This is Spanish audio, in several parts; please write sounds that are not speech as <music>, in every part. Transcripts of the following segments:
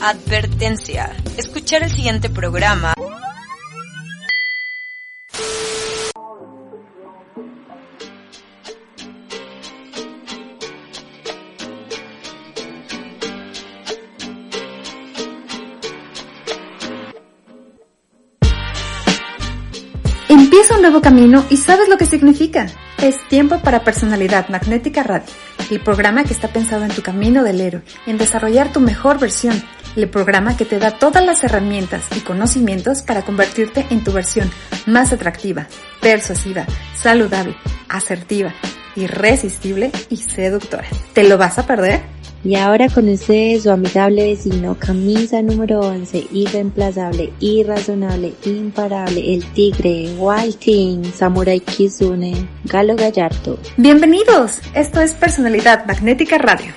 Advertencia. Escuchar el siguiente programa nuevo camino y sabes lo que significa. Es tiempo para Personalidad Magnética Radio, el programa que está pensado en tu camino del héroe, en desarrollar tu mejor versión, el programa que te da todas las herramientas y conocimientos para convertirte en tu versión más atractiva, persuasiva, saludable, asertiva, irresistible y seductora. ¿Te lo vas a perder? Y ahora con ustedes su amigable vecino, camisa número 11, irreemplazable, irrazonable, imparable, el tigre, Wild Team, Samurai Kizune, Galo Gallardo. Bienvenidos, esto es Personalidad Magnética Radio.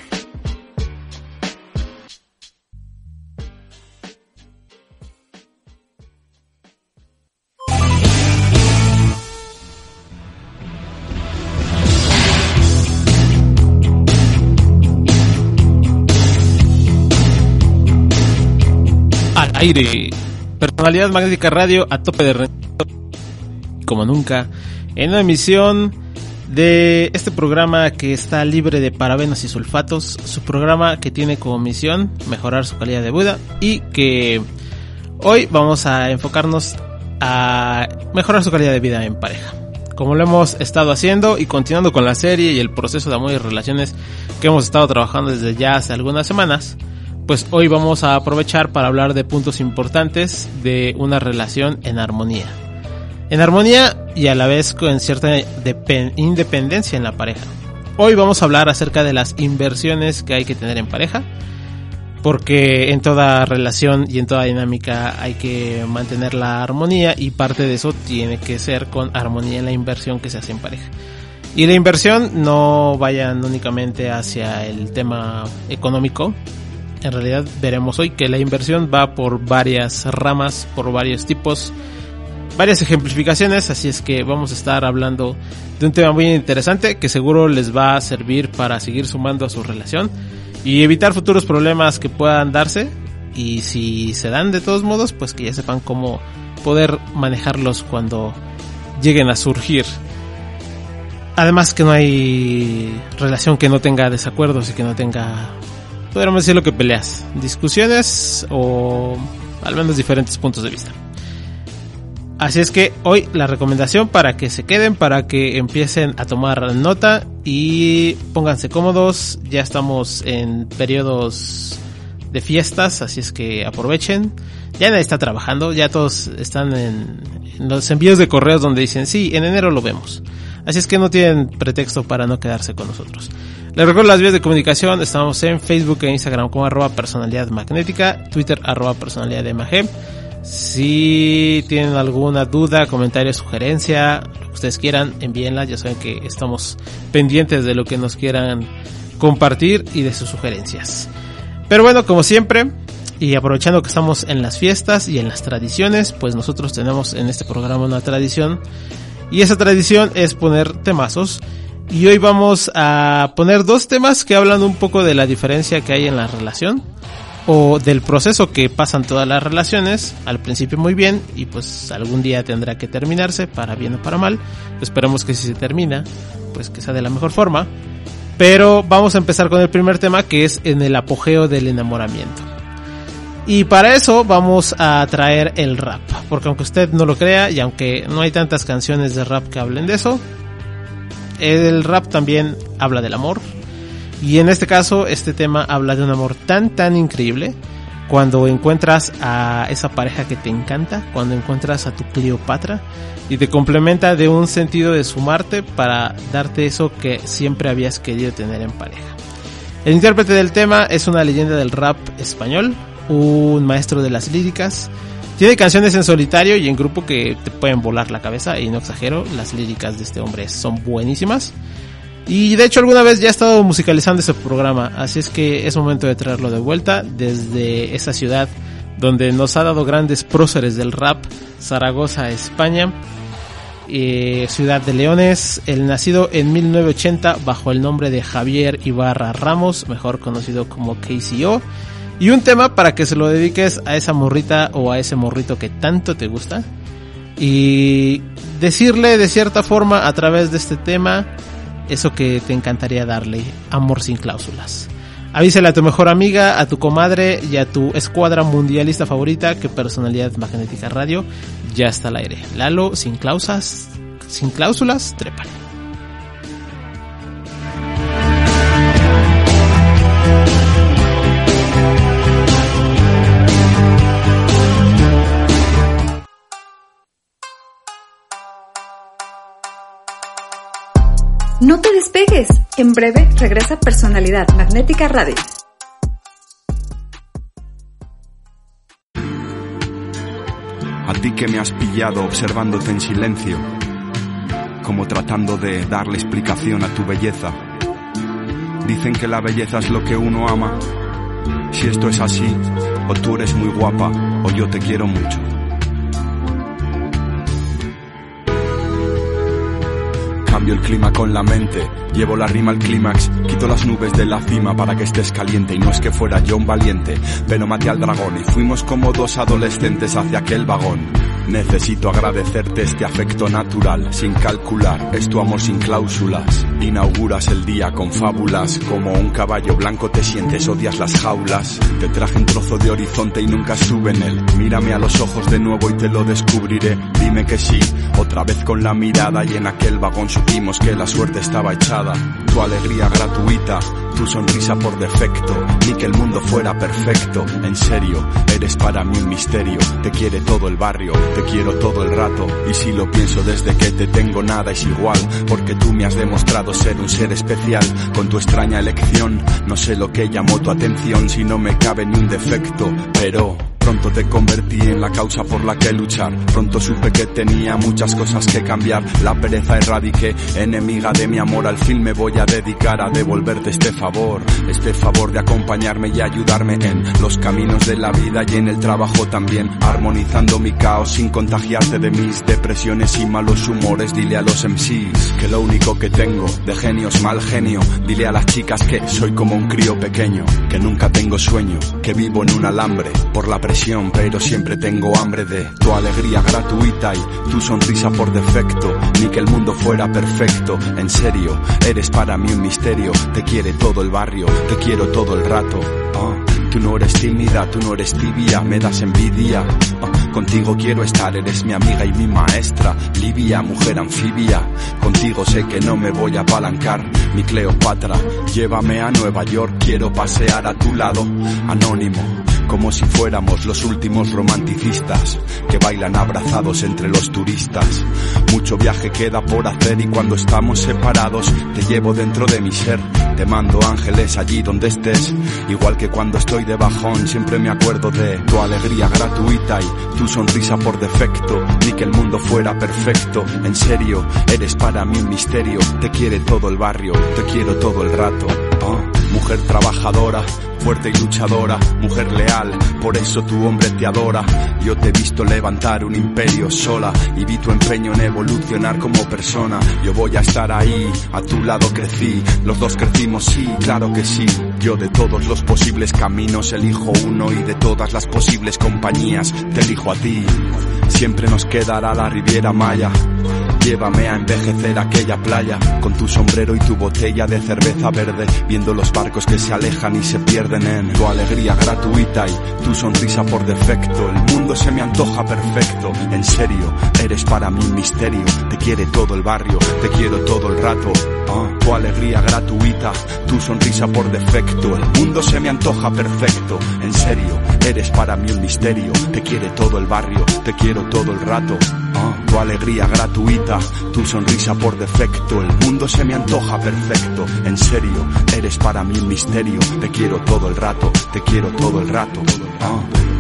Aire. Personalidad Magnética Radio a tope de como nunca, en una emisión de este programa que está libre de parabenos y sulfatos, su programa que tiene como misión mejorar su calidad de vida y que hoy vamos a enfocarnos a mejorar su calidad de vida en pareja. Como lo hemos estado haciendo y continuando con la serie y el proceso de amor y relaciones que hemos estado trabajando desde ya hace algunas semanas, pues hoy vamos a aprovechar para hablar de puntos importantes de una relación en armonía. En armonía y a la vez con cierta depen- independencia en la pareja. Hoy vamos a hablar acerca de las inversiones que hay que tener en pareja, porque en toda relación y en toda dinámica hay que mantener la armonía y parte de eso tiene que ser con armonía en la inversión que se hace en pareja. Y la inversión no vayan únicamente hacia el tema económico, en realidad veremos hoy que la inversión va por varias ramas, por varios tipos, varias ejemplificaciones, así es que vamos a estar hablando de un tema muy interesante que seguro les va a servir para seguir sumando a su relación y evitar futuros problemas que puedan darse y si se dan de todos modos, pues que ya sepan cómo poder manejarlos cuando lleguen a surgir. Además que no hay relación que no tenga desacuerdos y que no tenga podríamos decirlo que peleas, discusiones o al menos diferentes puntos de vista. Así es que hoy la recomendación para que se queden, para que empiecen a tomar nota y pónganse cómodos. Ya estamos en periodos de fiestas, así es que aprovechen. Ya nadie está trabajando, ya todos están en, en los envíos de correos donde dicen sí, en enero lo vemos. Así es que no tienen pretexto para no quedarse con nosotros. Les recuerdo las vías de comunicación, estamos en Facebook e Instagram como arroba personalidad magnética, Twitter arroba personalidad MG. Si tienen alguna duda, comentario, sugerencia, lo que ustedes quieran, envíenla. Ya saben que estamos pendientes de lo que nos quieran compartir y de sus sugerencias. Pero bueno, como siempre, y aprovechando que estamos en las fiestas y en las tradiciones, pues nosotros tenemos en este programa una tradición. Y esa tradición es poner temazos. Y hoy vamos a poner dos temas que hablan un poco de la diferencia que hay en la relación o del proceso que pasan todas las relaciones, al principio muy bien y pues algún día tendrá que terminarse para bien o para mal. Esperemos que si se termina, pues que sea de la mejor forma. Pero vamos a empezar con el primer tema que es en el apogeo del enamoramiento. Y para eso vamos a traer el rap, porque aunque usted no lo crea y aunque no hay tantas canciones de rap que hablen de eso, el rap también habla del amor. Y en este caso, este tema habla de un amor tan, tan increíble. Cuando encuentras a esa pareja que te encanta, cuando encuentras a tu Cleopatra y te complementa de un sentido de sumarte para darte eso que siempre habías querido tener en pareja. El intérprete del tema es una leyenda del rap español, un maestro de las líricas. Tiene canciones en solitario y en grupo que te pueden volar la cabeza y no exagero, las líricas de este hombre son buenísimas. Y de hecho alguna vez ya he estado musicalizando ese programa, así es que es momento de traerlo de vuelta desde esa ciudad donde nos ha dado grandes próceres del rap, Zaragoza, España. Eh, ciudad de Leones, el nacido en 1980 bajo el nombre de Javier Ibarra Ramos, mejor conocido como KCO. Y un tema para que se lo dediques a esa morrita o a ese morrito que tanto te gusta. Y decirle de cierta forma a través de este tema eso que te encantaría darle, amor sin cláusulas. Avísale a tu mejor amiga, a tu comadre y a tu escuadra mundialista favorita que Personalidad Magnética Radio ya está al aire. Lalo, sin cláusulas, sin cláusulas, trépale. No te despegues. En breve regresa Personalidad Magnética Radio. A ti que me has pillado observándote en silencio, como tratando de darle explicación a tu belleza. Dicen que la belleza es lo que uno ama. Si esto es así, o tú eres muy guapa, o yo te quiero mucho. Cambio el clima con la mente, llevo la rima al clímax, quito las nubes de la cima para que estés caliente y no es que fuera yo un valiente, pero maté al dragón y fuimos como dos adolescentes hacia aquel vagón. Necesito agradecerte este afecto natural, sin calcular, es tu amor sin cláusulas. Inauguras el día con fábulas, como un caballo blanco te sientes, odias las jaulas. Te traje un trozo de horizonte y nunca estuve en él. Mírame a los ojos de nuevo y te lo descubriré. Dime que sí, otra vez con la mirada y en aquel vagón supimos que la suerte estaba echada. Tu alegría gratuita, tu sonrisa por defecto, ni que el mundo fuera perfecto. En serio, eres para mí un misterio. Te quiere todo el barrio, te quiero todo el rato. Y si lo pienso desde que te tengo nada es igual, porque tú me has demostrado ser un ser especial. Con tu extraña elección, no sé lo que llamó tu atención, si no me cabe ni un defecto, pero Pronto te convertí en la causa por la que luchar. Pronto supe que tenía muchas cosas que cambiar. La pereza erradiqué, enemiga de mi amor. Al fin me voy a dedicar a devolverte este favor. Este favor de acompañarme y ayudarme en los caminos de la vida y en el trabajo también. Armonizando mi caos sin contagiarte de mis depresiones y malos humores. Dile a los MCs que lo único que tengo de genio mal genio. Dile a las chicas que soy como un crío pequeño. Que nunca tengo sueño, que vivo en un alambre por la pero siempre tengo hambre de tu alegría gratuita y tu sonrisa por defecto. Ni que el mundo fuera perfecto, en serio, eres para mí un misterio. Te quiere todo el barrio, te quiero todo el rato. Ah, Tú no eres tímida, tú no eres tibia, me das envidia. Ah, contigo quiero estar, eres mi amiga y mi maestra. Livia, mujer anfibia. Contigo sé que no me voy a apalancar. Mi Cleopatra, llévame a Nueva York, quiero pasear a tu lado. Anónimo, como si fuéramos los últimos romanticistas que bailan abrazados entre los turistas. Mucho viaje queda por hacer y cuando estamos separados te llevo dentro de mi ser. Te mando ángeles allí donde estés, igual que cuando estoy de bajón siempre me acuerdo de tu alegría gratuita y tu sonrisa por defecto, ni que el mundo fuera perfecto. En serio, eres para mí un misterio, te quiere todo el barrio, te quiero todo el rato. Mujer trabajadora, fuerte y luchadora, mujer leal, por eso tu hombre te adora. Yo te he visto levantar un imperio sola y vi tu empeño en evolucionar como persona. Yo voy a estar ahí, a tu lado crecí, los dos crecimos, sí, claro que sí. Yo de todos los posibles caminos elijo uno y de todas las posibles compañías te elijo a ti. Siempre nos quedará la Riviera Maya. Llévame a envejecer aquella playa con tu sombrero y tu botella de cerveza verde, viendo los barcos que se alejan y se pierden en tu alegría gratuita y tu sonrisa por defecto. El mundo se me antoja perfecto, en serio, eres para mí un misterio. Te quiere todo el barrio, te quiero todo el rato. Ah, tu alegría gratuita, tu sonrisa por defecto. El mundo se me antoja perfecto, en serio, eres para mí un misterio. Te quiere todo el barrio, te quiero todo el rato. Tu alegría gratuita, tu sonrisa por defecto, el mundo se me antoja perfecto. En serio, eres para mí un misterio. Te quiero todo el rato, te quiero todo el rato. Ah.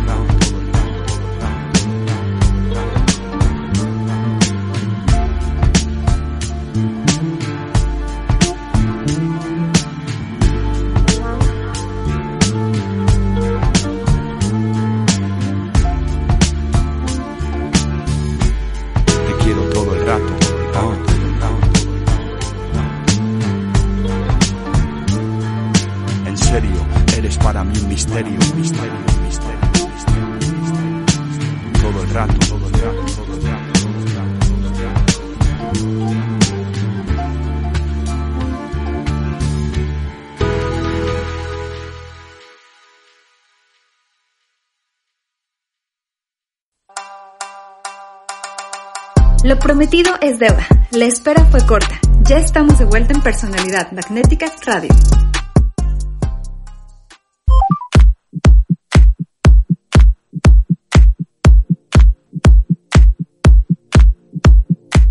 Prometido es deuda. La espera fue corta. Ya estamos de vuelta en Personalidad Magnética Radio.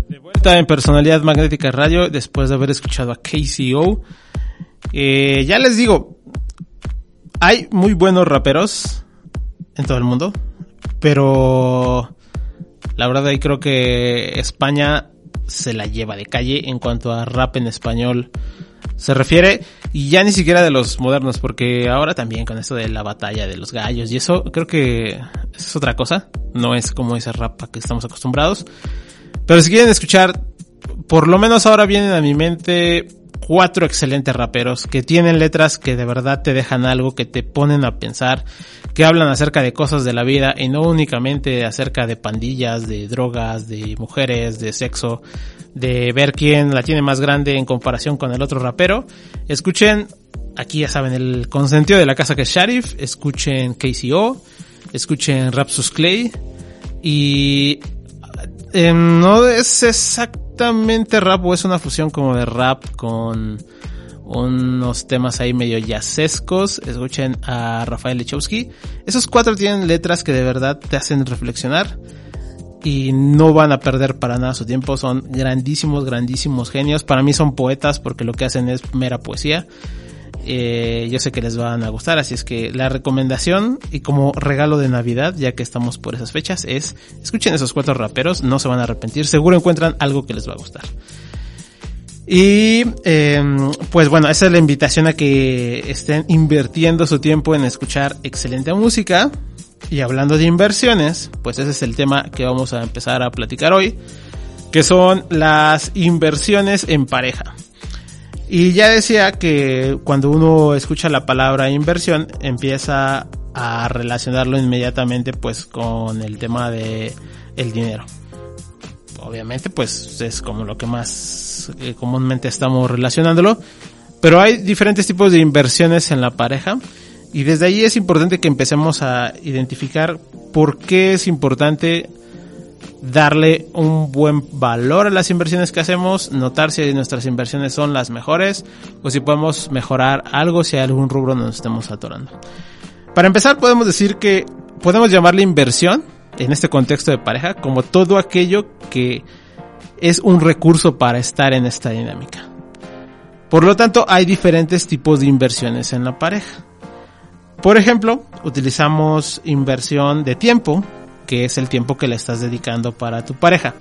De vuelta en Personalidad Magnética Radio después de haber escuchado a KCO. Eh, ya les digo, hay muy buenos raperos en todo el mundo, pero la verdad ahí creo que España se la lleva de calle en cuanto a rap en español se refiere y ya ni siquiera de los modernos porque ahora también con esto de la batalla de los gallos y eso creo que es otra cosa, no es como ese rap a que estamos acostumbrados. Pero si quieren escuchar, por lo menos ahora vienen a mi mente cuatro excelentes raperos que tienen letras que de verdad te dejan algo, que te ponen a pensar, que hablan acerca de cosas de la vida y no únicamente acerca de pandillas, de drogas, de mujeres, de sexo, de ver quién la tiene más grande en comparación con el otro rapero. Escuchen, aquí ya saben, el consentido de la casa que es Sharif, escuchen KCO, escuchen Rapsus Clay y eh, no es rap o es una fusión como de rap con unos temas ahí medio jazzescos. Escuchen a Rafael Lechowski. Esos cuatro tienen letras que de verdad te hacen reflexionar y no van a perder para nada su tiempo. Son grandísimos, grandísimos genios. Para mí son poetas porque lo que hacen es mera poesía. Eh, yo sé que les van a gustar, así es que la recomendación y como regalo de Navidad, ya que estamos por esas fechas, es escuchen esos cuatro raperos, no se van a arrepentir, seguro encuentran algo que les va a gustar. Y eh, pues bueno, esa es la invitación a que estén invirtiendo su tiempo en escuchar excelente música. Y hablando de inversiones, pues ese es el tema que vamos a empezar a platicar hoy, que son las inversiones en pareja. Y ya decía que cuando uno escucha la palabra inversión, empieza a relacionarlo inmediatamente pues con el tema de el dinero. Obviamente pues es como lo que más eh, comúnmente estamos relacionándolo, pero hay diferentes tipos de inversiones en la pareja y desde ahí es importante que empecemos a identificar por qué es importante darle un buen valor a las inversiones que hacemos, notar si nuestras inversiones son las mejores o si podemos mejorar algo si hay algún rubro donde nos estemos atorando. Para empezar podemos decir que podemos llamarle inversión en este contexto de pareja como todo aquello que es un recurso para estar en esta dinámica. Por lo tanto, hay diferentes tipos de inversiones en la pareja. Por ejemplo, utilizamos inversión de tiempo, que es el tiempo que le estás dedicando para tu pareja.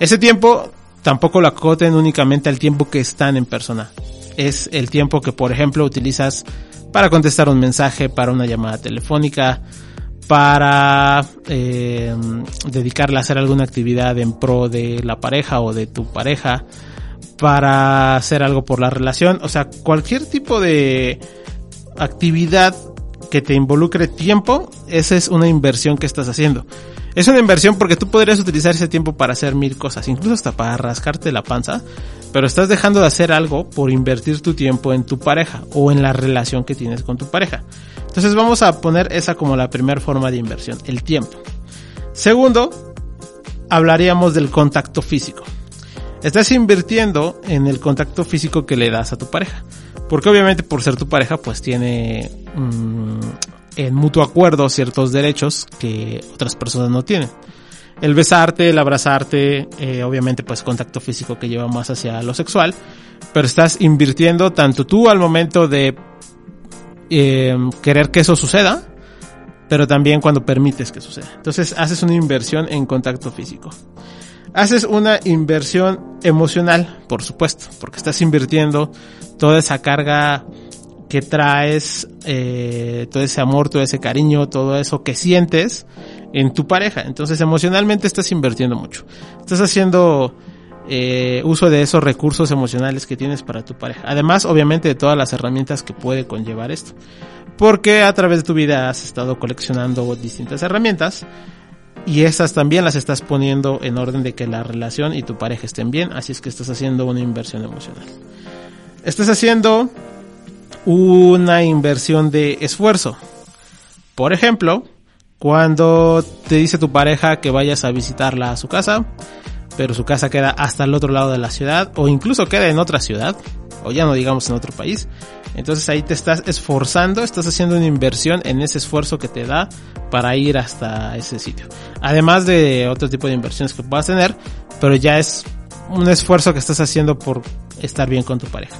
Ese tiempo tampoco lo acoten únicamente al tiempo que están en persona. Es el tiempo que, por ejemplo, utilizas para contestar un mensaje, para una llamada telefónica, para eh, dedicarle a hacer alguna actividad en pro de la pareja o de tu pareja, para hacer algo por la relación, o sea, cualquier tipo de actividad que te involucre tiempo, esa es una inversión que estás haciendo. Es una inversión porque tú podrías utilizar ese tiempo para hacer mil cosas, incluso hasta para rascarte la panza, pero estás dejando de hacer algo por invertir tu tiempo en tu pareja o en la relación que tienes con tu pareja. Entonces vamos a poner esa como la primera forma de inversión, el tiempo. Segundo, hablaríamos del contacto físico. Estás invirtiendo en el contacto físico que le das a tu pareja. Porque obviamente por ser tu pareja pues tiene mmm, en mutuo acuerdo ciertos derechos que otras personas no tienen. el besarte, el abrazarte, eh, obviamente pues contacto físico que lleva más hacia lo sexual, pero estás invirtiendo tanto tú al momento de eh, querer que eso suceda, pero también cuando permites que suceda. Entonces haces una inversión en contacto físico. Haces una inversión emocional, por supuesto, porque estás invirtiendo toda esa carga que traes, eh, todo ese amor, todo ese cariño, todo eso que sientes en tu pareja. Entonces emocionalmente estás invirtiendo mucho. Estás haciendo eh, uso de esos recursos emocionales que tienes para tu pareja. Además, obviamente, de todas las herramientas que puede conllevar esto. Porque a través de tu vida has estado coleccionando distintas herramientas y esas también las estás poniendo en orden de que la relación y tu pareja estén bien. Así es que estás haciendo una inversión emocional. Estás haciendo una inversión de esfuerzo. Por ejemplo, cuando te dice tu pareja que vayas a visitarla a su casa, pero su casa queda hasta el otro lado de la ciudad o incluso queda en otra ciudad o ya no digamos en otro país. Entonces ahí te estás esforzando, estás haciendo una inversión en ese esfuerzo que te da para ir hasta ese sitio. Además de otro tipo de inversiones que puedas tener, pero ya es un esfuerzo que estás haciendo por estar bien con tu pareja.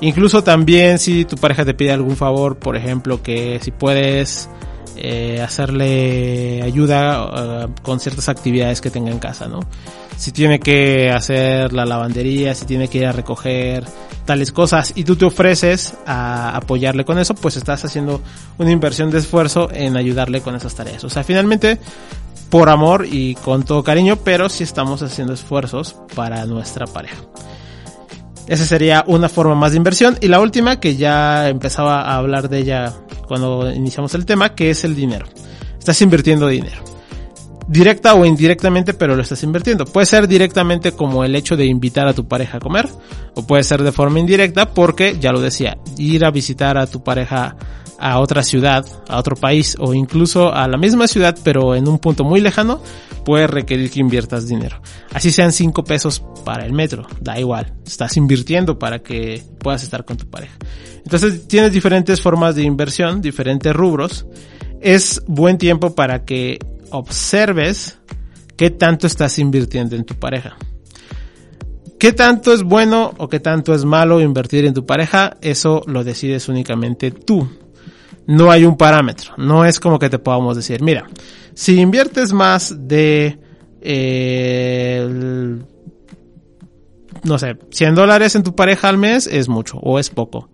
Incluso también si tu pareja te pide algún favor, por ejemplo, que si puedes eh, hacerle ayuda uh, con ciertas actividades que tenga en casa, ¿no? Si tiene que hacer la lavandería, si tiene que ir a recoger tales cosas y tú te ofreces a apoyarle con eso, pues estás haciendo una inversión de esfuerzo en ayudarle con esas tareas. O sea, finalmente por amor y con todo cariño, pero sí estamos haciendo esfuerzos para nuestra pareja. Esa sería una forma más de inversión. Y la última, que ya empezaba a hablar de ella cuando iniciamos el tema, que es el dinero. Estás invirtiendo dinero. Directa o indirectamente, pero lo estás invirtiendo. Puede ser directamente como el hecho de invitar a tu pareja a comer, o puede ser de forma indirecta porque, ya lo decía, ir a visitar a tu pareja a otra ciudad, a otro país o incluso a la misma ciudad pero en un punto muy lejano, puede requerir que inviertas dinero. Así sean 5 pesos para el metro, da igual, estás invirtiendo para que puedas estar con tu pareja. Entonces tienes diferentes formas de inversión, diferentes rubros. Es buen tiempo para que observes qué tanto estás invirtiendo en tu pareja. ¿Qué tanto es bueno o qué tanto es malo invertir en tu pareja? Eso lo decides únicamente tú no hay un parámetro. No es como que te podamos decir, mira, si inviertes más de, eh, no sé, 100 dólares en tu pareja al mes es mucho o es poco.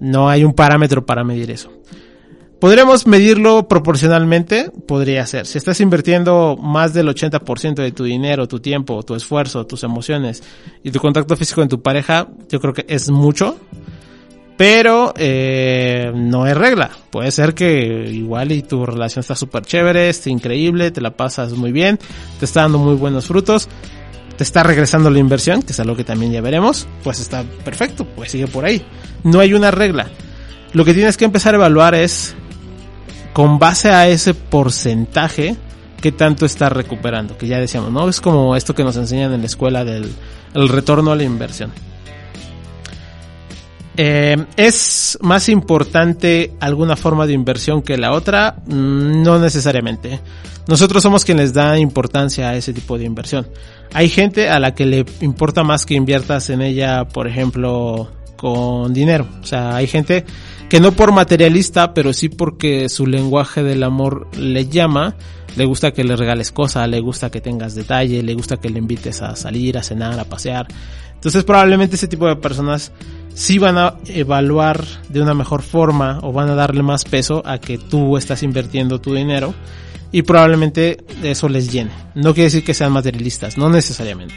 No hay un parámetro para medir eso. Podríamos medirlo proporcionalmente, podría ser. Si estás invirtiendo más del 80% de tu dinero, tu tiempo, tu esfuerzo, tus emociones y tu contacto físico en tu pareja, yo creo que es mucho pero eh, no es regla. Puede ser que igual y tu relación está súper chévere, está increíble, te la pasas muy bien, te está dando muy buenos frutos, te está regresando la inversión, que es algo que también ya veremos, pues está perfecto, pues sigue por ahí. No hay una regla. Lo que tienes que empezar a evaluar es, con base a ese porcentaje, qué tanto está recuperando, que ya decíamos, ¿no? Es como esto que nos enseñan en la escuela del el retorno a la inversión. Eh, ¿Es más importante alguna forma de inversión que la otra? Mm, no necesariamente. Nosotros somos quienes da importancia a ese tipo de inversión. Hay gente a la que le importa más que inviertas en ella, por ejemplo, con dinero. O sea, hay gente que no por materialista, pero sí porque su lenguaje del amor le llama, le gusta que le regales cosas, le gusta que tengas detalle, le gusta que le invites a salir, a cenar, a pasear. Entonces probablemente ese tipo de personas sí van a evaluar de una mejor forma o van a darle más peso a que tú estás invirtiendo tu dinero y probablemente eso les llene. No quiere decir que sean materialistas, no necesariamente.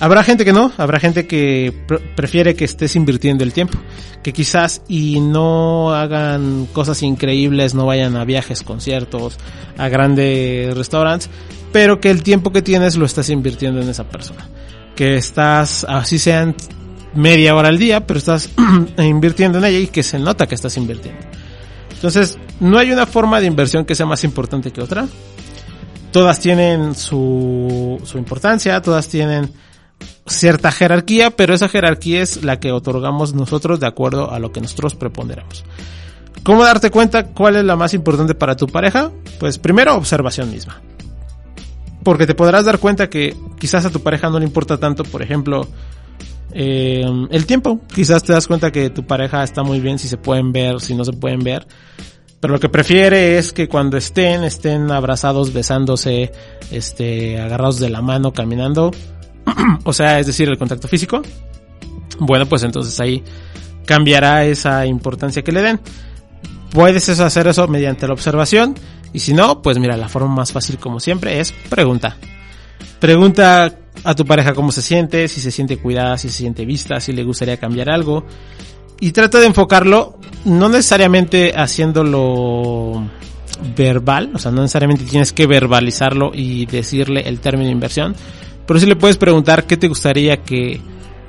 Habrá gente que no, habrá gente que prefiere que estés invirtiendo el tiempo, que quizás y no hagan cosas increíbles, no vayan a viajes, conciertos, a grandes restaurantes, pero que el tiempo que tienes lo estás invirtiendo en esa persona. Que estás, así sean media hora al día, pero estás <clears throat> invirtiendo en ella y que se nota que estás invirtiendo. Entonces, no hay una forma de inversión que sea más importante que otra. Todas tienen su, su importancia, todas tienen cierta jerarquía, pero esa jerarquía es la que otorgamos nosotros de acuerdo a lo que nosotros preponderamos. ¿Cómo darte cuenta cuál es la más importante para tu pareja? Pues primero observación misma. porque te podrás dar cuenta que quizás a tu pareja no le importa tanto, por ejemplo, eh, el tiempo. Quizás te das cuenta que tu pareja está muy bien si se pueden ver, si no se pueden ver. Pero lo que prefiere es que cuando estén, estén abrazados, besándose, este, agarrados de la mano, caminando. <clears throat> o sea, es decir, el contacto físico. Bueno, pues entonces ahí cambiará esa importancia que le den. Puedes hacer eso mediante la observación. Y si no, pues mira, la forma más fácil como siempre es pregunta. Pregunta a tu pareja cómo se siente, si se siente cuidada, si se siente vista, si le gustaría cambiar algo. Y trata de enfocarlo, no necesariamente haciéndolo verbal, o sea, no necesariamente tienes que verbalizarlo y decirle el término inversión, pero sí le puedes preguntar qué te gustaría que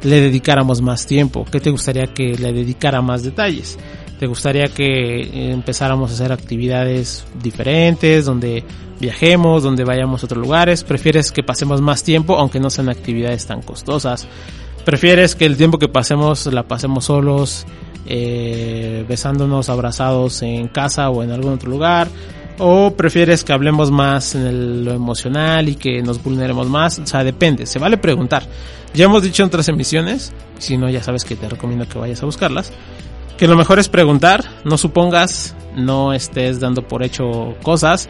le dedicáramos más tiempo, qué te gustaría que le dedicara más detalles. ¿Te gustaría que empezáramos a hacer actividades diferentes, donde viajemos, donde vayamos a otros lugares? ¿Prefieres que pasemos más tiempo, aunque no sean actividades tan costosas? ¿Prefieres que el tiempo que pasemos la pasemos solos, eh, besándonos, abrazados en casa o en algún otro lugar? ¿O prefieres que hablemos más en lo emocional y que nos vulneremos más? O sea, depende, se vale preguntar. Ya hemos dicho en otras emisiones, si no ya sabes que te recomiendo que vayas a buscarlas, que lo mejor es preguntar, no supongas, no estés dando por hecho cosas.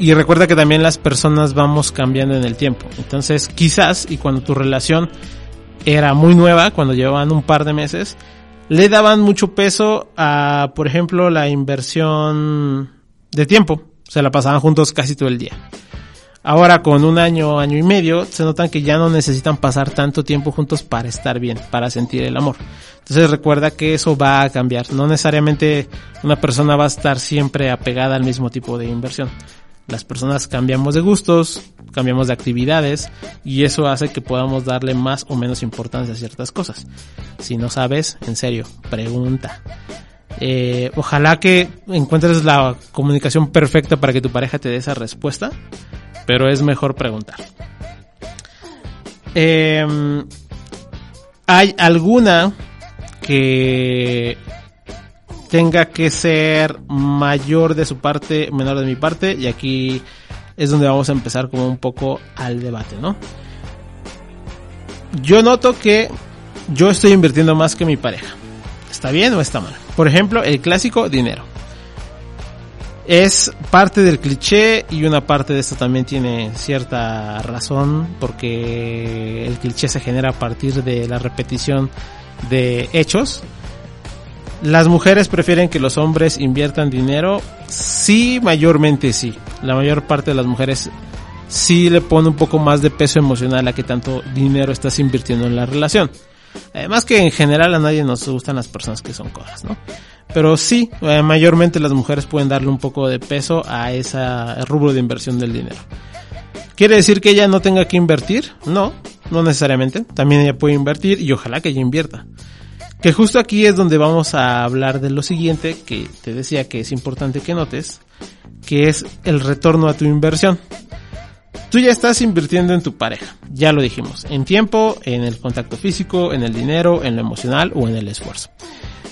Y recuerda que también las personas vamos cambiando en el tiempo. Entonces, quizás, y cuando tu relación era muy nueva, cuando llevaban un par de meses, le daban mucho peso a, por ejemplo, la inversión de tiempo. Se la pasaban juntos casi todo el día. Ahora con un año, año y medio, se notan que ya no necesitan pasar tanto tiempo juntos para estar bien, para sentir el amor. Entonces recuerda que eso va a cambiar. No necesariamente una persona va a estar siempre apegada al mismo tipo de inversión. Las personas cambiamos de gustos, cambiamos de actividades y eso hace que podamos darle más o menos importancia a ciertas cosas. Si no sabes, en serio, pregunta. Eh, ojalá que encuentres la comunicación perfecta para que tu pareja te dé esa respuesta pero es mejor preguntar. Em, ¿Hay alguna que tenga que ser mayor de su parte, menor de mi parte? Y aquí es donde vamos a empezar como un poco al debate, ¿no? Yo noto que yo estoy invirtiendo más que mi pareja. ¿Está bien o está mal? Por ejemplo, el clásico dinero es parte del cliché y una parte de esto también tiene cierta razón porque el cliché se genera a partir de la repetición de hechos. Las mujeres prefieren que los hombres inviertan dinero. Sí, mayormente sí. La mayor parte de las mujeres sí le pone un poco más de peso emocional a que tanto dinero estás invirtiendo en la relación. Además que en general a nadie nos gustan las personas que son cojas, ¿no? Pero sí, eh, mayormente las mujeres pueden darle un poco de peso a ese rubro de inversión del dinero. ¿Quiere decir que ella no tenga que invertir? No, no necesariamente. También ella puede invertir y ojalá que ella invierta. Que justo aquí es donde vamos a hablar de lo siguiente que te decía que es importante que notes, que es el retorno a tu inversión. Tú ya estás invirtiendo en tu pareja, ya lo dijimos, en tiempo, en el contacto físico, en el dinero, en lo emocional o en el esfuerzo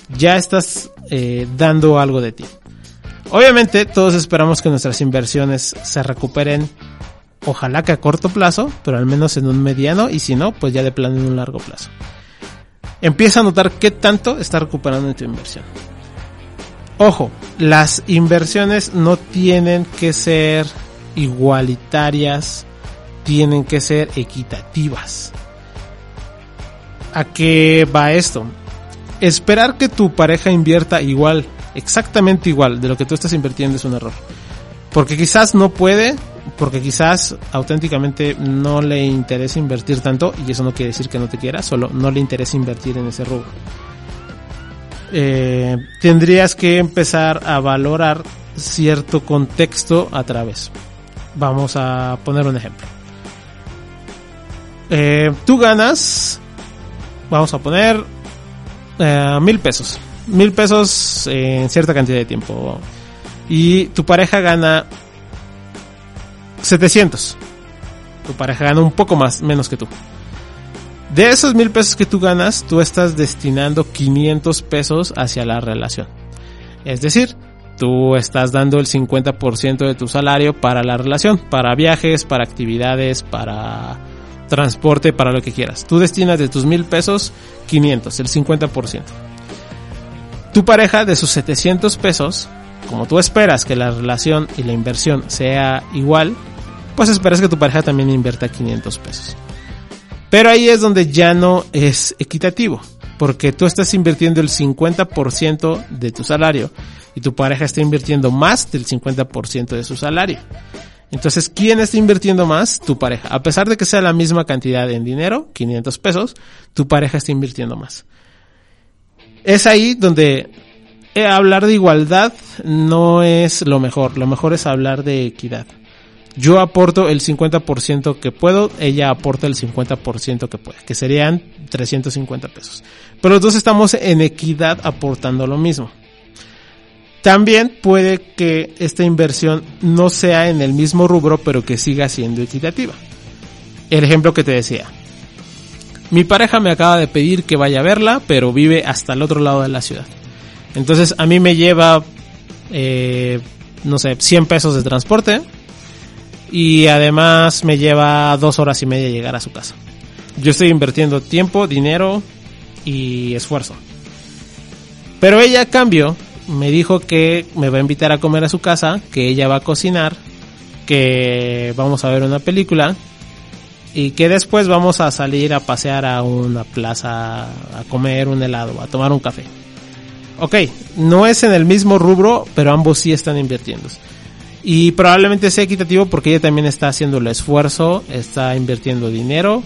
ya estás eh, dando algo de ti. Obviamente todos esperamos que nuestras inversiones se recuperen, ojalá que a corto plazo, pero al menos en un mediano y si no, pues ya de plano en un largo plazo. Empieza a notar qué tanto está recuperando en tu inversión. Ojo, las inversiones no tienen que ser igualitarias, tienen que ser equitativas. ¿A qué va esto? esperar que tu pareja invierta igual, exactamente igual de lo que tú estás invirtiendo es un error. Porque quizás no puede, porque quizás auténticamente no le interesa invertir tanto, y eso no quiere decir que no te quiera, solo no le interesa invertir en ese rubro. Eh, tendrías que empezar a valorar cierto contexto a través. Vamos a poner un ejemplo. Eh, tú ganas, vamos a poner eh, mil pesos. Mil pesos en cierta cantidad de tiempo. Y tu pareja gana 700. Tu pareja gana un poco más, menos que tú. De esos mil pesos que tú ganas, tú estás destinando 500 pesos hacia la relación. Es decir, Tú estás dando el 50% de tu salario para la relación, para viajes, para actividades, para transporte, para lo que quieras. Tú destinas de tus mil pesos 500, el 50%. Tu pareja de sus 700 pesos, como tú esperas que la relación y la inversión sea igual, pues esperas que tu pareja también invierta 500 pesos. Pero ahí es donde ya no es equitativo, porque tú estás invirtiendo el 50% de tu salario y tu pareja está invirtiendo más del 50% de su salario. Entonces, ¿quién está invirtiendo más? Tu pareja. A pesar de que sea la misma cantidad en dinero, 500 pesos, tu pareja está invirtiendo más. Es ahí donde eh, hablar de igualdad no es lo mejor. Lo mejor es hablar de equidad. Yo aporto el 50% que puedo, ella aporta el 50% que puede, que serían 350 pesos. Pero los dos estamos en equidad aportando lo mismo. También puede que esta inversión no sea en el mismo rubro, pero que siga siendo equitativa. El ejemplo que te decía. Mi pareja me acaba de pedir que vaya a verla, pero vive hasta el otro lado de la ciudad. Entonces a mí me lleva, eh, no sé, 100 pesos de transporte. Y además me lleva dos horas y media llegar a su casa. Yo estoy invirtiendo tiempo, dinero y esfuerzo. Pero ella a cambio me dijo que me va a invitar a comer a su casa, que ella va a cocinar, que vamos a ver una película y que después vamos a salir a pasear a una plaza a comer un helado, a tomar un café. Ok, no es en el mismo rubro, pero ambos sí están invirtiendo. Y probablemente sea equitativo porque ella también está haciendo el esfuerzo, está invirtiendo dinero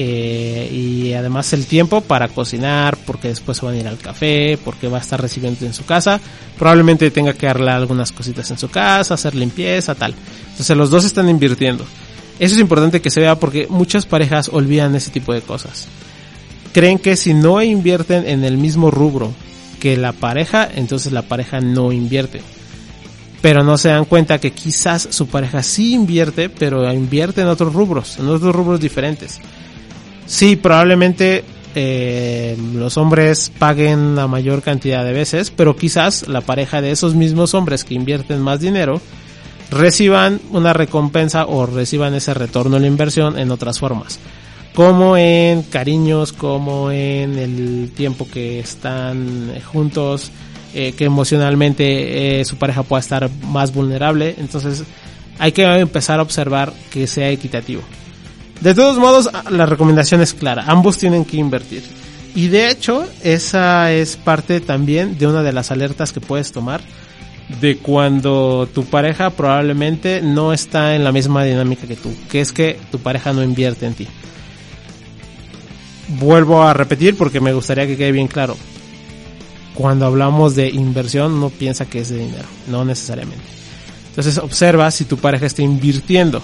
eh, y además el tiempo para cocinar, porque después se van a ir al café, porque va a estar recibiendo en su casa. Probablemente tenga que arreglar algunas cositas en su casa, hacer limpieza, tal. Entonces los dos están invirtiendo. Eso es importante que se vea porque muchas parejas olvidan ese tipo de cosas. Creen que si no invierten en el mismo rubro que la pareja, entonces la pareja no invierte. Pero no se dan cuenta que quizás su pareja sí invierte, pero invierte en otros rubros, en otros rubros diferentes. Sí, probablemente eh, los hombres paguen la mayor cantidad de veces, pero quizás la pareja de esos mismos hombres que invierten más dinero reciban una recompensa o reciban ese retorno en la inversión en otras formas. Como en cariños, como en el tiempo que están juntos, eh, que emocionalmente eh, su pareja pueda estar más vulnerable. Entonces hay que empezar a observar que sea equitativo. De todos modos, la recomendación es clara, ambos tienen que invertir. Y de hecho, esa es parte también de una de las alertas que puedes tomar de cuando tu pareja probablemente no está en la misma dinámica que tú, que es que tu pareja no invierte en ti. Vuelvo a repetir porque me gustaría que quede bien claro. Cuando hablamos de inversión no piensa que es de dinero, no necesariamente. Entonces observa si tu pareja está invirtiendo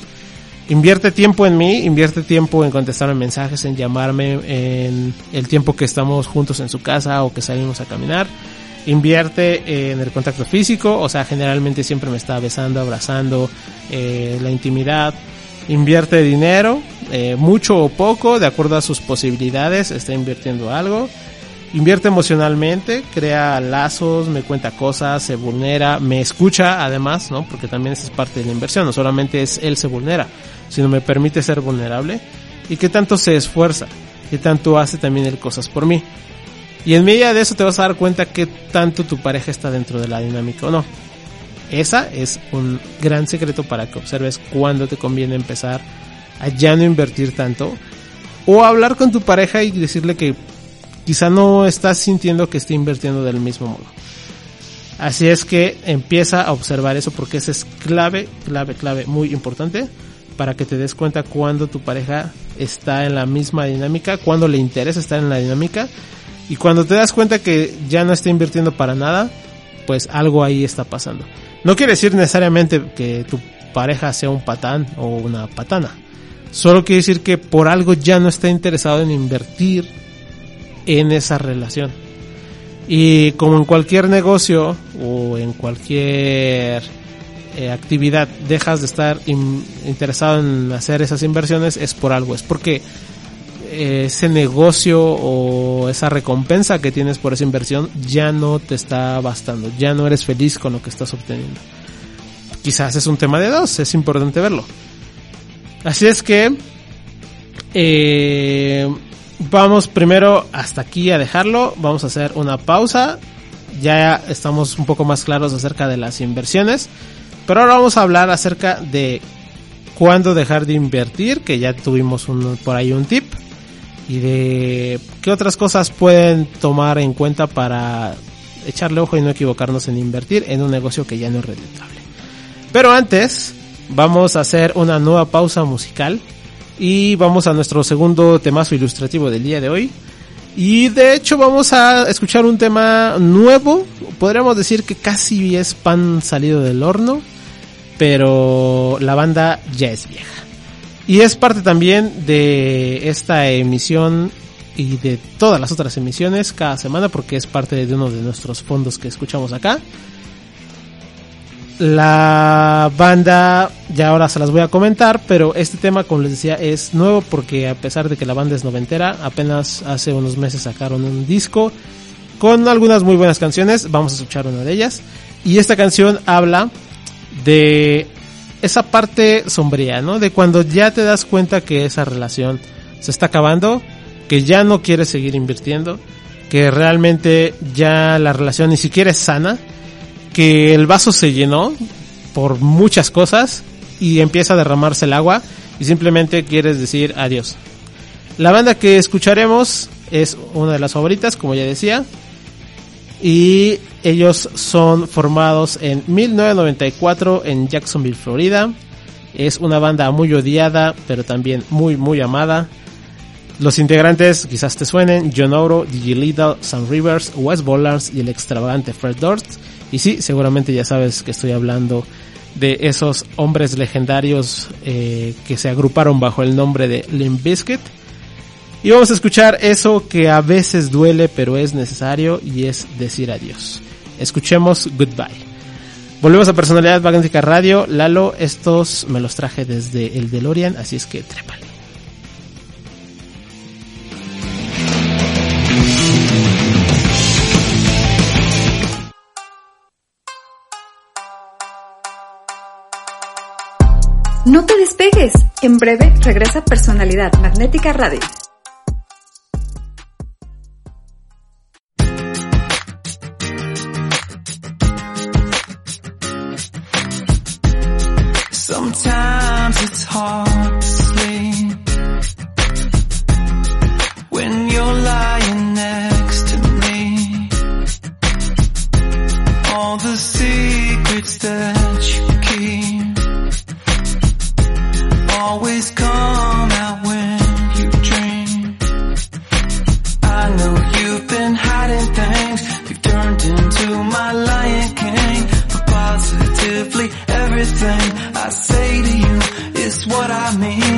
invierte tiempo en mí, invierte tiempo en contestarme mensajes, en llamarme, en el tiempo que estamos juntos en su casa o que salimos a caminar. Invierte en el contacto físico, o sea, generalmente siempre me está besando, abrazando, eh, la intimidad. Invierte dinero, eh, mucho o poco, de acuerdo a sus posibilidades, está invirtiendo algo. Invierte emocionalmente, crea lazos, me cuenta cosas, se vulnera, me escucha además, ¿no? Porque también esa es parte de la inversión, no solamente es él se vulnera, sino me permite ser vulnerable y qué tanto se esfuerza, qué tanto hace también él cosas por mí. Y en medio de eso te vas a dar cuenta que tanto tu pareja está dentro de la dinámica o no. Esa es un gran secreto para que observes cuándo te conviene empezar a ya no invertir tanto o hablar con tu pareja y decirle que quizá no estás sintiendo que esté invirtiendo del mismo modo. Así es que empieza a observar eso porque eso es clave, clave, clave, muy importante para que te des cuenta cuando tu pareja está en la misma dinámica, cuando le interesa estar en la dinámica y cuando te das cuenta que ya no está invirtiendo para nada, pues algo ahí está pasando. No quiere decir necesariamente que tu pareja sea un patán o una patana. Solo quiere decir que por algo ya no está interesado en invertir en esa relación. Y como en cualquier negocio o en cualquier eh, actividad dejas de estar interesado en hacer esas inversiones es por algo, es porque eh, ese negocio o esa recompensa que tienes por esa inversión ya no te está bastando, ya no eres feliz con lo que estás obteniendo. Quizás es un tema de dos, es importante verlo. Así es que eh, vamos primero hasta aquí a dejarlo, vamos a hacer una pausa, ya estamos un poco más claros acerca de las inversiones, pero ahora vamos a hablar acerca de cuándo dejar de invertir, que ya tuvimos un, por ahí un tip, y de qué otras cosas pueden tomar en cuenta para echarle ojo y no equivocarnos en invertir en un negocio que ya no es rentable. Pero antes, vamos a hacer una nueva pausa musical y vamos a nuestro segundo temazo ilustrativo del día de hoy. Y de hecho vamos a escuchar un tema nuevo, podríamos decir que casi es pan salido del horno, pero la banda ya es vieja. Y es parte también de esta emisión y de todas las otras emisiones cada semana porque es parte de uno de nuestros fondos que escuchamos acá. La banda, ya ahora se las voy a comentar, pero este tema, como les decía, es nuevo porque a pesar de que la banda es noventera, apenas hace unos meses sacaron un disco con algunas muy buenas canciones. Vamos a escuchar una de ellas. Y esta canción habla de esa parte sombría, ¿no? De cuando ya te das cuenta que esa relación se está acabando, que ya no quieres seguir invirtiendo, que realmente ya la relación ni siquiera es sana, que el vaso se llenó por muchas cosas y empieza a derramarse el agua y simplemente quieres decir adiós. La banda que escucharemos es una de las favoritas, como ya decía, y ellos son formados en 1994 en Jacksonville, Florida. Es una banda muy odiada, pero también muy, muy amada. Los integrantes quizás te suenen, John Oro, Digi Little, Sam Rivers, Wes Bollars y el extravagante Fred Durst. Y sí, seguramente ya sabes que estoy hablando de esos hombres legendarios eh, que se agruparon bajo el nombre de Limp Bizkit. Y vamos a escuchar eso que a veces duele pero es necesario y es decir adiós. Escuchemos Goodbye. Volvemos a Personalidad Magnética Radio. Lalo, estos me los traje desde el DeLorean, así es que trépale. No te despegues. En breve regresa Personalidad Magnética Radio. Sometimes it's hard to sleep when you're lying next to me. All the secrets that you keep always come out when you dream. I know you've been hiding things. You've turned into my Lion King. But positively everything I say to you is what I mean.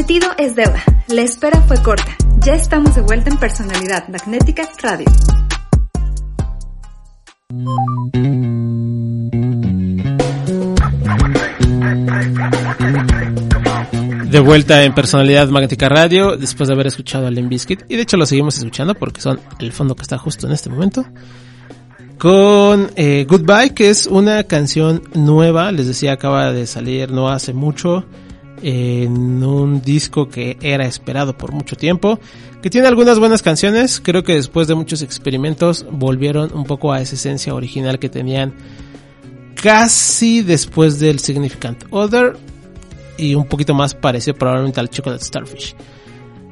Prometido es deuda. La espera fue corta. Ya estamos de vuelta en Personalidad Magnética Radio. De vuelta en Personalidad Magnética Radio, después de haber escuchado a Limp Bizkit, y de hecho lo seguimos escuchando porque son el fondo que está justo en este momento, con eh, Goodbye, que es una canción nueva, les decía, acaba de salir no hace mucho, en un disco que era esperado por mucho tiempo, que tiene algunas buenas canciones, creo que después de muchos experimentos volvieron un poco a esa esencia original que tenían casi después del Significant Other y un poquito más parecido probablemente al Chocolate Starfish.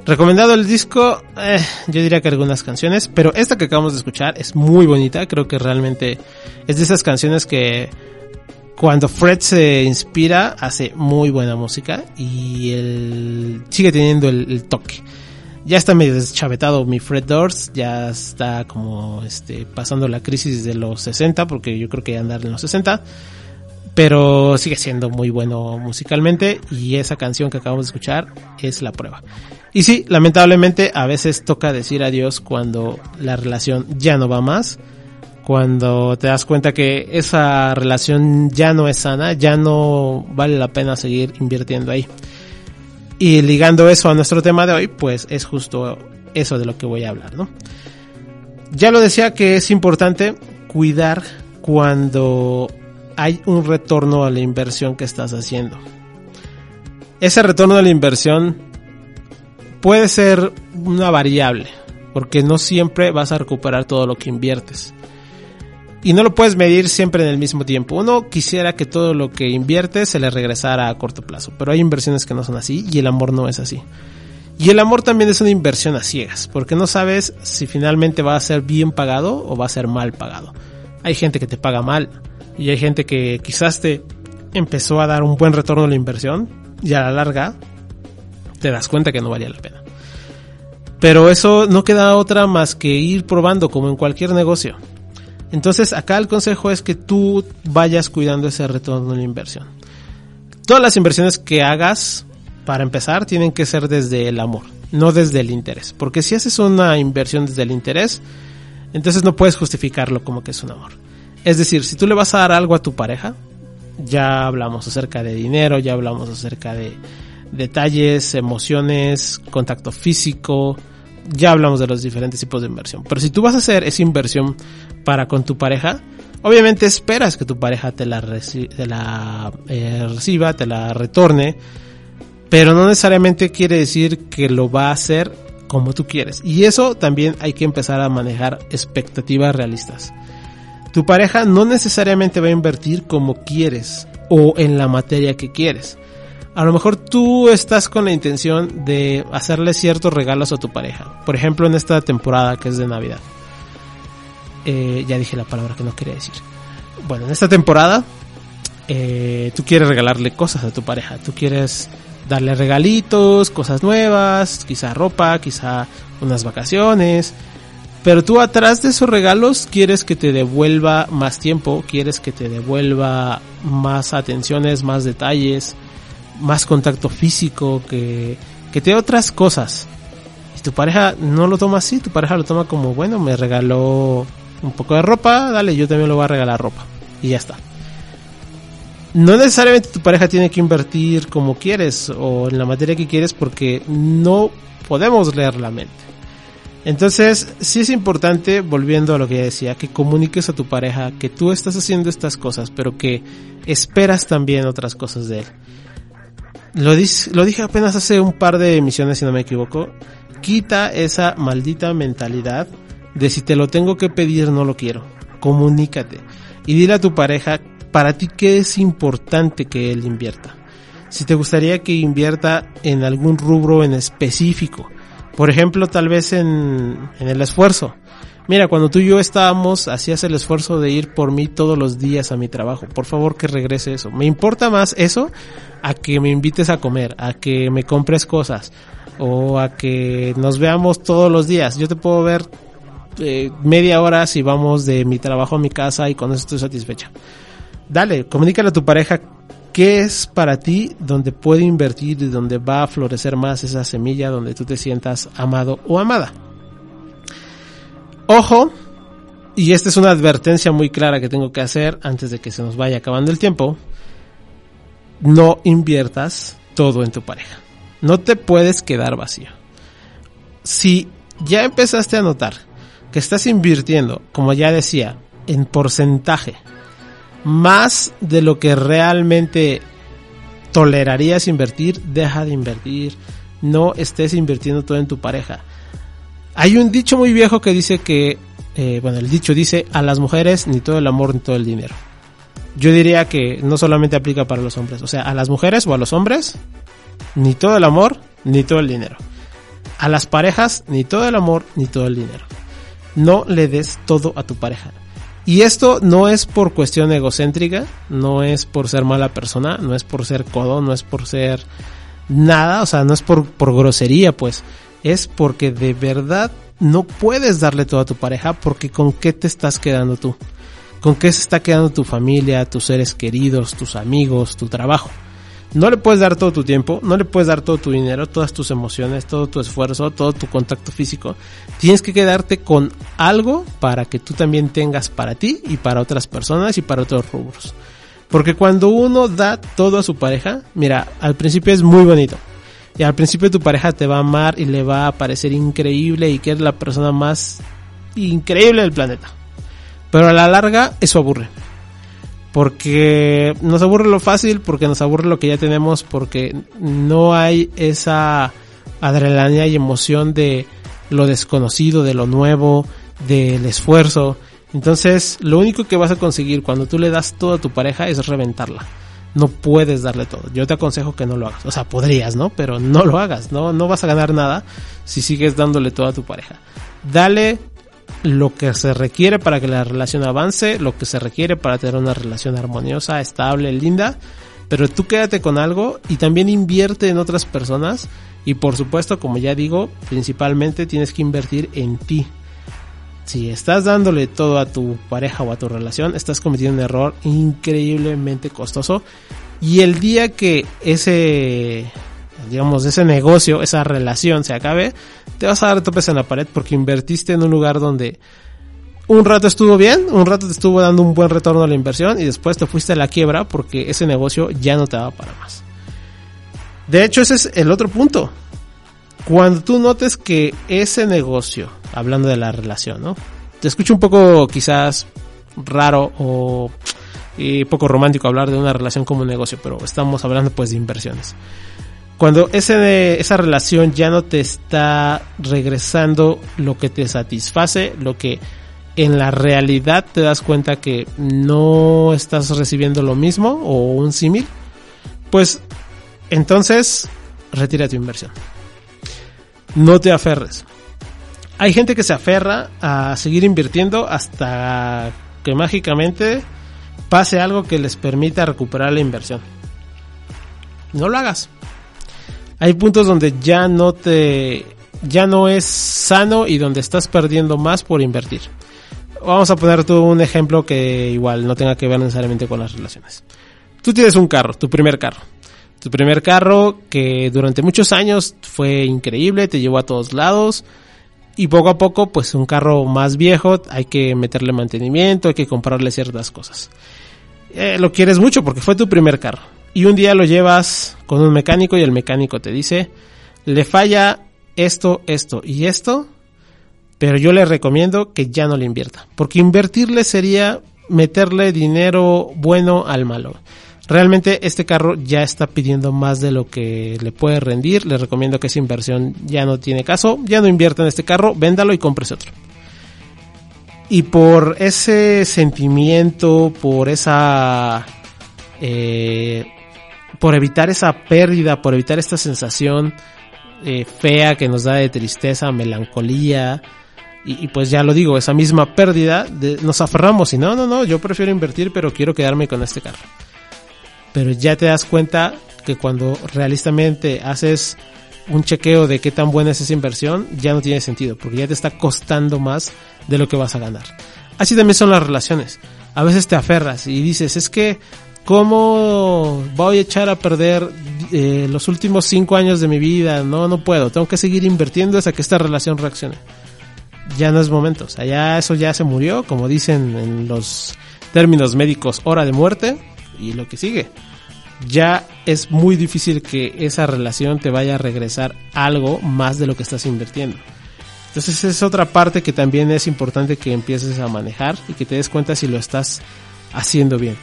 Recomendado el disco, eh, yo diría que algunas canciones, pero esta que acabamos de escuchar es muy bonita, creo que realmente es de esas canciones que cuando Fred se inspira hace muy buena música y él sigue teniendo el, el toque. Ya está medio deschavetado mi Fred Durst, ya está como este pasando la crisis de los 60 porque yo creo que ya andar en los 60 pero sigue siendo muy bueno musicalmente y esa canción que acabamos de escuchar es la prueba. Y sí, lamentablemente a veces toca decir adiós cuando la relación ya no va más, cuando te das cuenta que esa relación ya no es sana, ya no vale la pena seguir invirtiendo ahí. Y ligando eso a nuestro tema de hoy, pues es justo eso de lo que voy a hablar, ¿no? Ya lo decía que es importante cuidar cuando hay un retorno a la inversión que estás haciendo. Ese retorno a la inversión puede ser una variable, porque no siempre vas a recuperar todo lo que inviertes. Y no lo puedes medir siempre en el mismo tiempo. Uno quisiera que todo lo que invierte se le regresara a corto plazo, pero hay inversiones que no son así y el amor no es así. Y el amor también es una inversión a ciegas, porque no sabes si finalmente va a ser bien pagado o va a ser mal pagado. Hay gente que te paga mal, y hay gente que quizás te empezó a dar un buen retorno a la inversión y a la larga te das cuenta que no valía la pena. Pero eso no queda otra más que ir probando como en cualquier negocio. Entonces acá el consejo es que tú vayas cuidando ese retorno a la inversión. Todas las inversiones que hagas para empezar tienen que ser desde el amor, no desde el interés. Porque si haces una inversión desde el interés, entonces no puedes justificarlo como que es un amor. Es decir, si tú le vas a dar algo a tu pareja, ya hablamos acerca de dinero, ya hablamos acerca de detalles, emociones, contacto físico, ya hablamos de los diferentes tipos de inversión. Pero si tú vas a hacer esa inversión para con tu pareja, obviamente esperas que tu pareja te la, eh, reciba, te la retorne, pero no necesariamente quiere decir que lo va a hacer como tú quieres. Y eso también hay que empezar a manejar expectativas realistas. Tu pareja no necesariamente va a invertir como quieres o en la materia que quieres. A lo mejor tú estás con la intención de hacerle ciertos regalos a tu pareja. Por ejemplo, en esta temporada que es de Navidad. Eh, ya dije la palabra que no quería decir. Bueno, en esta temporada eh, tú quieres regalarle cosas a tu pareja. Tú quieres darle regalitos, cosas nuevas, quizá ropa, quizá unas vacaciones. Pero tú atrás de esos regalos quieres que te devuelva más tiempo, quieres que te devuelva más atenciones, más detalles, más contacto físico, que, que te dé otras cosas. Y tu pareja no lo toma así, tu pareja lo toma como, bueno, me regaló un poco de ropa, dale, yo también lo voy a regalar ropa. Y ya está. No necesariamente tu pareja tiene que invertir como quieres o en la materia que quieres porque no podemos leer la mente. Entonces, sí es importante, volviendo a lo que ya decía, que comuniques a tu pareja que tú estás haciendo estas cosas, pero que esperas también otras cosas de él. Lo, lo dije apenas hace un par de emisiones, si no me equivoco. Quita esa maldita mentalidad de si te lo tengo que pedir, no lo quiero. Comunícate. Y dile a tu pareja para ti qué es importante que él invierta. Si te gustaría que invierta en algún rubro en específico por ejemplo, tal vez en, en el esfuerzo. Mira, cuando tú y yo estábamos, hacías el esfuerzo de ir por mí todos los días a mi trabajo. Por favor, que regrese eso. Me importa más eso a que me invites a comer, a que me compres cosas o a que nos veamos todos los días. Yo te puedo ver eh, media hora si vamos de mi trabajo a mi casa y con eso estoy satisfecha. Dale, comunícale a tu pareja qué es para ti donde puede invertir y donde va a florecer más esa semilla donde tú te sientas amado o amada. Ojo, y esta es una advertencia muy clara que tengo que hacer antes de que se nos vaya acabando el tiempo. No inviertas todo en tu pareja. No te puedes quedar vacío. Si ya empezaste a notar que estás invirtiendo, como ya decía, en porcentaje, más de lo que realmente tolerarías invertir, deja de invertir. No estés invirtiendo todo en tu pareja. Hay un dicho muy viejo que dice que, eh, bueno, el dicho dice, a las mujeres ni todo el amor ni todo el dinero. Yo diría que no solamente aplica para los hombres, o sea, a las mujeres o a los hombres, ni todo el amor ni todo el dinero. A las parejas, ni todo el amor ni todo el dinero. No le des todo a tu pareja. Y esto no es por cuestión egocéntrica, no es por ser mala persona, no es por ser codo, no es por ser nada, o sea, no es por, por grosería, pues. Es porque de verdad no puedes darle todo a tu pareja porque con qué te estás quedando tú. Con qué se está quedando tu familia, tus seres queridos, tus amigos, tu trabajo. No le puedes dar todo tu tiempo, no le puedes dar todo tu dinero, todas tus emociones, todo tu esfuerzo, todo tu contacto físico. Tienes que quedarte con algo para que tú también tengas para ti y para otras personas y para otros rubros. Porque cuando uno da todo a su pareja, mira, al principio es muy bonito. Y al principio tu pareja te va a amar y le va a parecer increíble y que es la persona más increíble del planeta. Pero a la larga eso aburre porque nos aburre lo fácil, porque nos aburre lo que ya tenemos, porque no hay esa adrenalina y emoción de lo desconocido, de lo nuevo, del esfuerzo. Entonces, lo único que vas a conseguir cuando tú le das todo a tu pareja es reventarla. No puedes darle todo. Yo te aconsejo que no lo hagas. O sea, podrías, ¿no? Pero no lo hagas. No, no vas a ganar nada si sigues dándole todo a tu pareja. Dale lo que se requiere para que la relación avance, lo que se requiere para tener una relación armoniosa, estable, linda, pero tú quédate con algo y también invierte en otras personas y por supuesto, como ya digo, principalmente tienes que invertir en ti. Si estás dándole todo a tu pareja o a tu relación, estás cometiendo un error increíblemente costoso y el día que ese digamos, ese negocio, esa relación se acabe, te vas a dar topes en la pared porque invertiste en un lugar donde un rato estuvo bien, un rato te estuvo dando un buen retorno a la inversión y después te fuiste a la quiebra porque ese negocio ya no te daba para más. De hecho, ese es el otro punto. Cuando tú notes que ese negocio, hablando de la relación, ¿no? Te escucho un poco quizás raro o poco romántico hablar de una relación como un negocio, pero estamos hablando pues de inversiones. Cuando ese, esa relación ya no te está regresando lo que te satisface, lo que en la realidad te das cuenta que no estás recibiendo lo mismo o un símil, pues entonces retira tu inversión. No te aferres. Hay gente que se aferra a seguir invirtiendo hasta que mágicamente pase algo que les permita recuperar la inversión. No lo hagas hay puntos donde ya no te ya no es sano y donde estás perdiendo más por invertir. Vamos a poner tú un ejemplo que igual no tenga que ver necesariamente con las relaciones. Tú tienes un carro, tu primer carro. Tu primer carro que durante muchos años fue increíble, te llevó a todos lados y poco a poco pues un carro más viejo hay que meterle mantenimiento, hay que comprarle ciertas cosas. Eh, lo quieres mucho porque fue tu primer carro y un día lo llevas con un mecánico y el mecánico te dice, le falla esto, esto y esto, pero yo le recomiendo que ya no le invierta, porque invertirle sería meterle dinero bueno al malo. Realmente este carro ya está pidiendo más de lo que le puede rendir. Le recomiendo que esa inversión ya no tiene caso. Ya no invierta en este carro, véndalo y cómprese otro. Y por ese sentimiento, por esa eh, por evitar esa pérdida, por evitar esta sensación eh, fea que nos da de tristeza, melancolía, Y, y pues ya lo digo, esa misma pérdida de, nos aferramos y no, no, no, yo prefiero invertir pero quiero quedarme con este carro. Pero ya te das cuenta que cuando realistamente haces un chequeo de qué tan buena es esa inversión, ya no tiene sentido, porque ya te está costando más de lo que vas a ganar. Así también son las relaciones. A veces te aferras y dices, es que, ¿cómo voy a echar a perder eh, los últimos cinco años de mi vida? No, no puedo. Tengo que seguir invirtiendo hasta que esta relación reaccione. Ya no es momento. O ya eso ya se murió, como dicen en los términos médicos, hora de muerte y lo que sigue ya es muy difícil que esa relación te vaya a regresar algo más de lo que estás invirtiendo. Entonces es otra parte que también es importante que empieces a manejar y que te des cuenta si lo estás haciendo bien.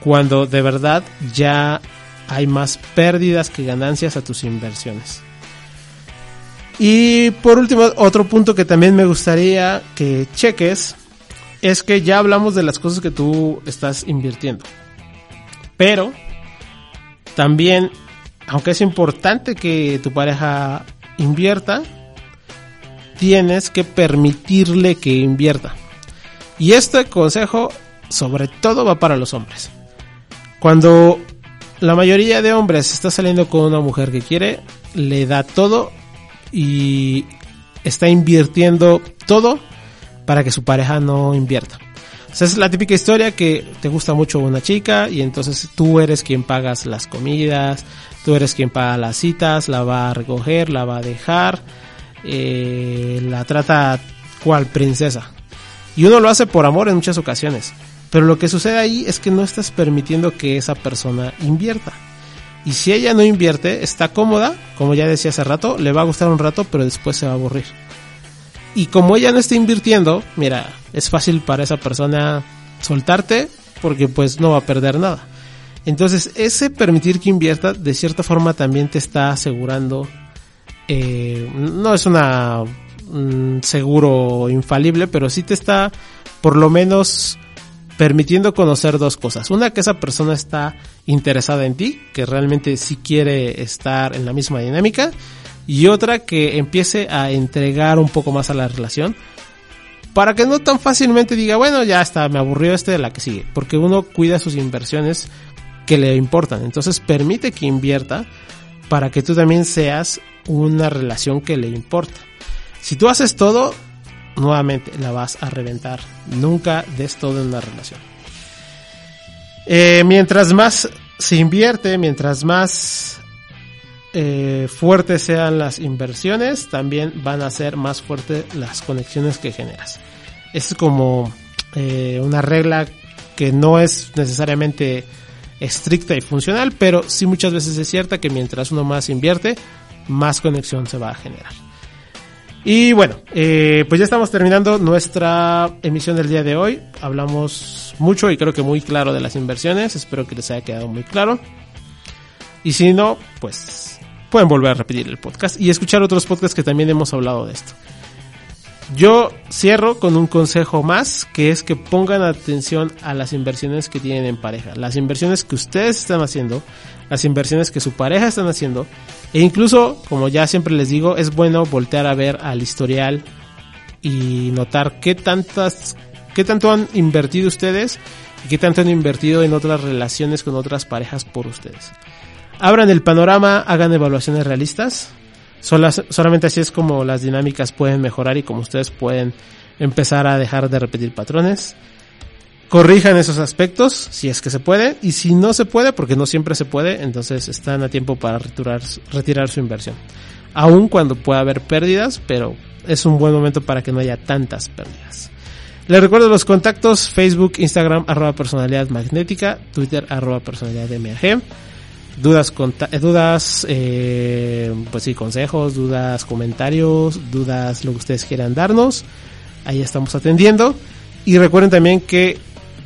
Cuando de verdad ya hay más pérdidas que ganancias a tus inversiones. Y por último, otro punto que también me gustaría que cheques es que ya hablamos de las cosas que tú estás invirtiendo. Pero también, aunque es importante que tu pareja invierta, tienes que permitirle que invierta. Y este consejo sobre todo va para los hombres. Cuando la mayoría de hombres está saliendo con una mujer que quiere, le da todo y está invirtiendo todo para que su pareja no invierta. O sea, es la típica historia que te gusta mucho una chica y entonces tú eres quien pagas las comidas, tú eres quien paga las citas, la va a recoger, la va a dejar, eh, la trata cual princesa. Y uno lo hace por amor en muchas ocasiones. Pero lo que sucede ahí es que no estás permitiendo que esa persona invierta. Y si ella no invierte, está cómoda, como ya decía hace rato, le va a gustar un rato, pero después se va a aburrir. Y como ella no está invirtiendo, mira, es fácil para esa persona soltarte porque pues no va a perder nada. Entonces, ese permitir que invierta, de cierta forma también te está asegurando, eh, no es una un seguro infalible, pero sí te está por lo menos permitiendo conocer dos cosas. Una, que esa persona está interesada en ti, que realmente sí quiere estar en la misma dinámica y otra que empiece a entregar un poco más a la relación para que no tan fácilmente diga, bueno, ya está, me aburrió este de la que sigue, porque uno cuida sus inversiones que le importan, entonces permite que invierta para que tú también seas una relación que le importa. Si tú haces todo, nuevamente la vas a reventar, nunca des todo en una relación. Eh, mientras más se invierte, mientras más eh, fuertes sean las inversiones, también van a ser más fuertes las conexiones que generas. Es como eh, una regla que no es necesariamente estricta y funcional, pero sí muchas veces es cierta que mientras uno más invierte, más conexión se va a generar. Y bueno, eh, pues ya estamos terminando nuestra emisión del día de hoy. Hablamos mucho y creo que muy claro de las inversiones. Espero que les haya quedado muy claro. Y si no, pues pueden volver a repetir el podcast y escuchar otros podcasts que también hemos hablado de esto. Yo cierro con un consejo más, que es que pongan atención a las inversiones que tienen en pareja, las inversiones que ustedes están haciendo, las inversiones que su pareja están haciendo, e incluso, como ya siempre les digo, es bueno voltear a ver al historial y notar qué tantas, qué tanto han invertido ustedes y qué tanto han invertido en otras relaciones con otras parejas por ustedes abran el panorama, hagan evaluaciones realistas. solamente así es como las dinámicas pueden mejorar y como ustedes pueden empezar a dejar de repetir patrones. Corrijan esos aspectos si es que se puede y si no se puede, porque no siempre se puede, entonces están a tiempo para retirar, su inversión. Aun cuando pueda haber pérdidas, pero es un buen momento para que no haya tantas pérdidas. Les recuerdo los contactos Facebook, Instagram, arroba personalidad magnética, Twitter, arroba personalidad MAG dudas, eh, dudas, eh, pues sí, consejos, dudas, comentarios, dudas, lo que ustedes quieran darnos. Ahí estamos atendiendo. Y recuerden también que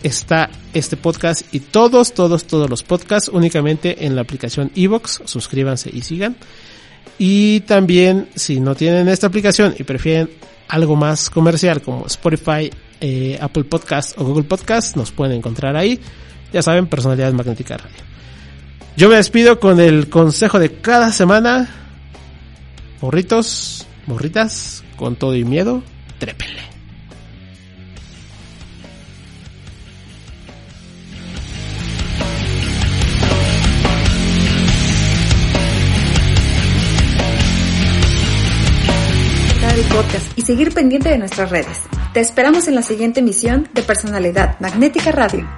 está este podcast y todos, todos, todos los podcasts únicamente en la aplicación Evox. Suscríbanse y sigan. Y también, si no tienen esta aplicación y prefieren algo más comercial como Spotify, eh, Apple Podcast o Google Podcast, nos pueden encontrar ahí. Ya saben, Personalidad Magnética Radio. Yo me despido con el consejo de cada semana. Morritos, morritas, con todo y miedo, podcast y seguir pendiente de nuestras redes. Te esperamos en la siguiente emisión de Personalidad Magnética Radio.